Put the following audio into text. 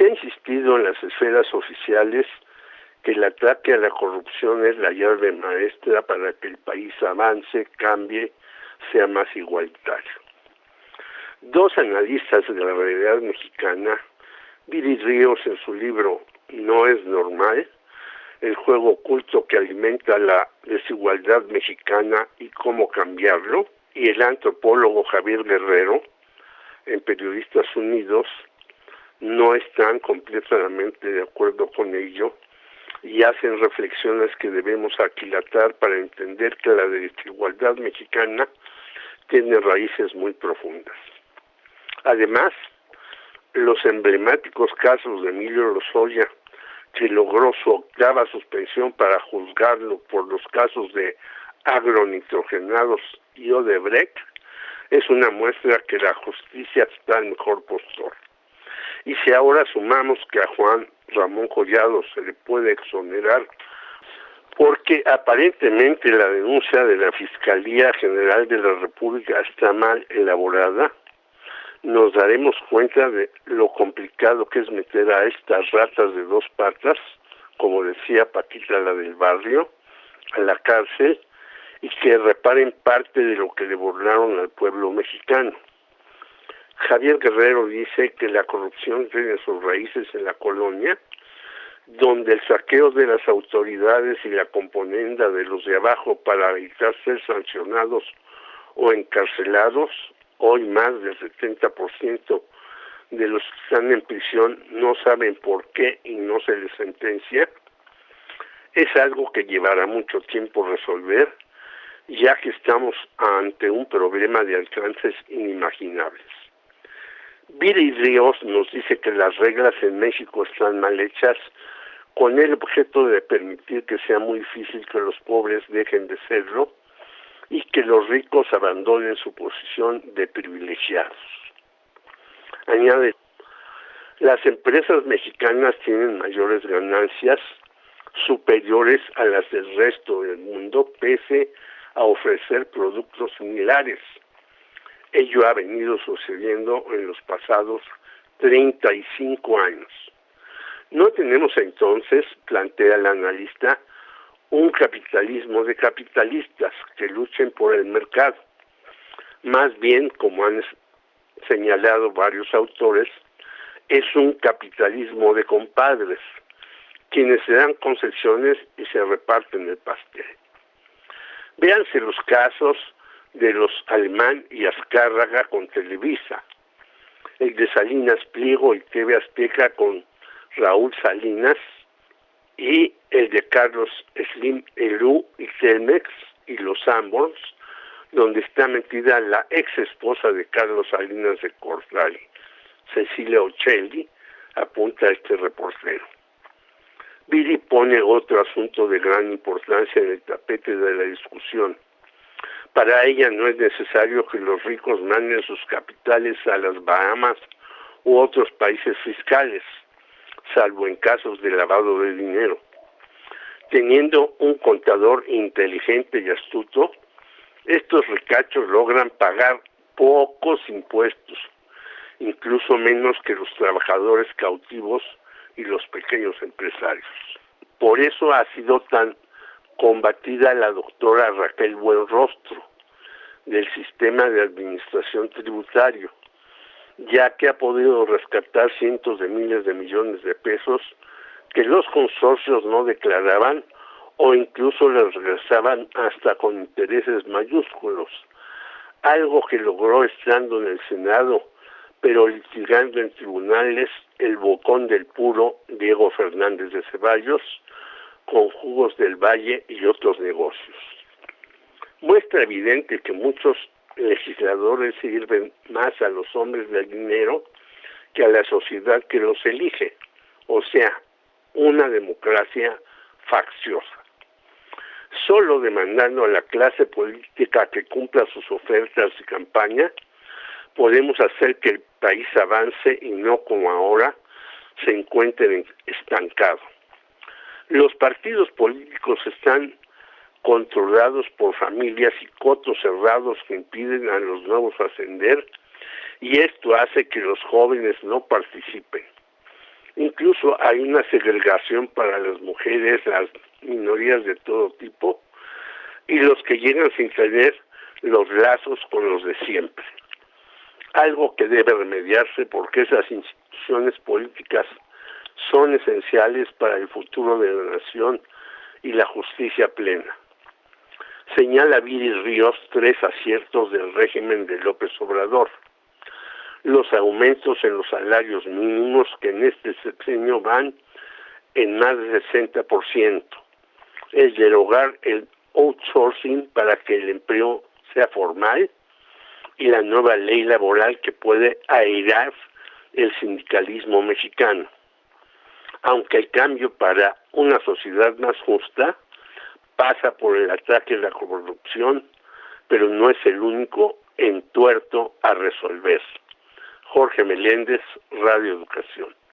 Se ha insistido en las esferas oficiales que el ataque a la corrupción es la llave maestra para que el país avance, cambie, sea más igualitario. Dos analistas de la realidad mexicana, Viri Ríos en su libro No es normal, el juego oculto que alimenta la desigualdad mexicana y cómo cambiarlo, y el antropólogo Javier Guerrero, en Periodistas Unidos, no están completamente de acuerdo con ello y hacen reflexiones que debemos aquilatar para entender que la desigualdad mexicana tiene raíces muy profundas. Además, los emblemáticos casos de Emilio Lozoya, que logró su octava suspensión para juzgarlo por los casos de agronitrogenados y Odebrecht, es una muestra que la justicia está en mejor postor. Y si ahora sumamos que a Juan Ramón Collado se le puede exonerar porque aparentemente la denuncia de la Fiscalía General de la República está mal elaborada, nos daremos cuenta de lo complicado que es meter a estas ratas de dos patas, como decía Paquita la del barrio, a la cárcel y que reparen parte de lo que le burlaron al pueblo mexicano. Javier Guerrero dice que la corrupción tiene sus raíces en la colonia, donde el saqueo de las autoridades y la componenda de los de abajo para evitar ser sancionados o encarcelados, hoy más del 70% de los que están en prisión no saben por qué y no se les sentencia, es algo que llevará mucho tiempo resolver, ya que estamos ante un problema de alcances inimaginables. Viri Ríos nos dice que las reglas en México están mal hechas con el objeto de permitir que sea muy difícil que los pobres dejen de serlo y que los ricos abandonen su posición de privilegiados. Añade, las empresas mexicanas tienen mayores ganancias superiores a las del resto del mundo pese a ofrecer productos similares Ello ha venido sucediendo en los pasados 35 años. No tenemos entonces, plantea el analista, un capitalismo de capitalistas que luchen por el mercado. Más bien, como han señalado varios autores, es un capitalismo de compadres, quienes se dan concesiones y se reparten el pastel. Véanse los casos de los Alemán y Azcárraga con Televisa, el de Salinas Pliego y TV Azteca con Raúl Salinas y el de Carlos Slim Elú y Telmex y los Sanborns, donde está metida la ex esposa de Carlos Salinas de Cortali, Cecilia Ocelli, apunta este reportero. Billy pone otro asunto de gran importancia en el tapete de la discusión, para ella no es necesario que los ricos manden sus capitales a las Bahamas u otros países fiscales, salvo en casos de lavado de dinero. Teniendo un contador inteligente y astuto, estos ricachos logran pagar pocos impuestos, incluso menos que los trabajadores cautivos y los pequeños empresarios. Por eso ha sido tan combatida la doctora Raquel Buenrostro del sistema de administración tributario, ya que ha podido rescatar cientos de miles de millones de pesos que los consorcios no declaraban o incluso les regresaban hasta con intereses mayúsculos, algo que logró estando en el Senado, pero litigando en tribunales el bocón del puro Diego Fernández de Ceballos, con jugos del valle y otros negocios. Muestra evidente que muchos legisladores sirven más a los hombres del dinero que a la sociedad que los elige, o sea, una democracia facciosa. Solo demandando a la clase política que cumpla sus ofertas y campaña, podemos hacer que el país avance y no como ahora se encuentre estancado. Los partidos políticos están controlados por familias y cotos cerrados que impiden a los nuevos ascender y esto hace que los jóvenes no participen. México hay una segregación para las mujeres, las minorías de todo tipo, y los que llegan sin tener los lazos con los de siempre. Algo que debe remediarse porque esas instituciones políticas son esenciales para el futuro de la nación y la justicia plena. Señala Viri Ríos tres aciertos del régimen de López Obrador. Los aumentos en los salarios mínimos que en este sexenio van en más del 60%. El derogar el outsourcing para que el empleo sea formal y la nueva ley laboral que puede airar el sindicalismo mexicano. Aunque el cambio para una sociedad más justa pasa por el ataque a la corrupción, pero no es el único entuerto a resolver. Jorge Meléndez, Radio Educación.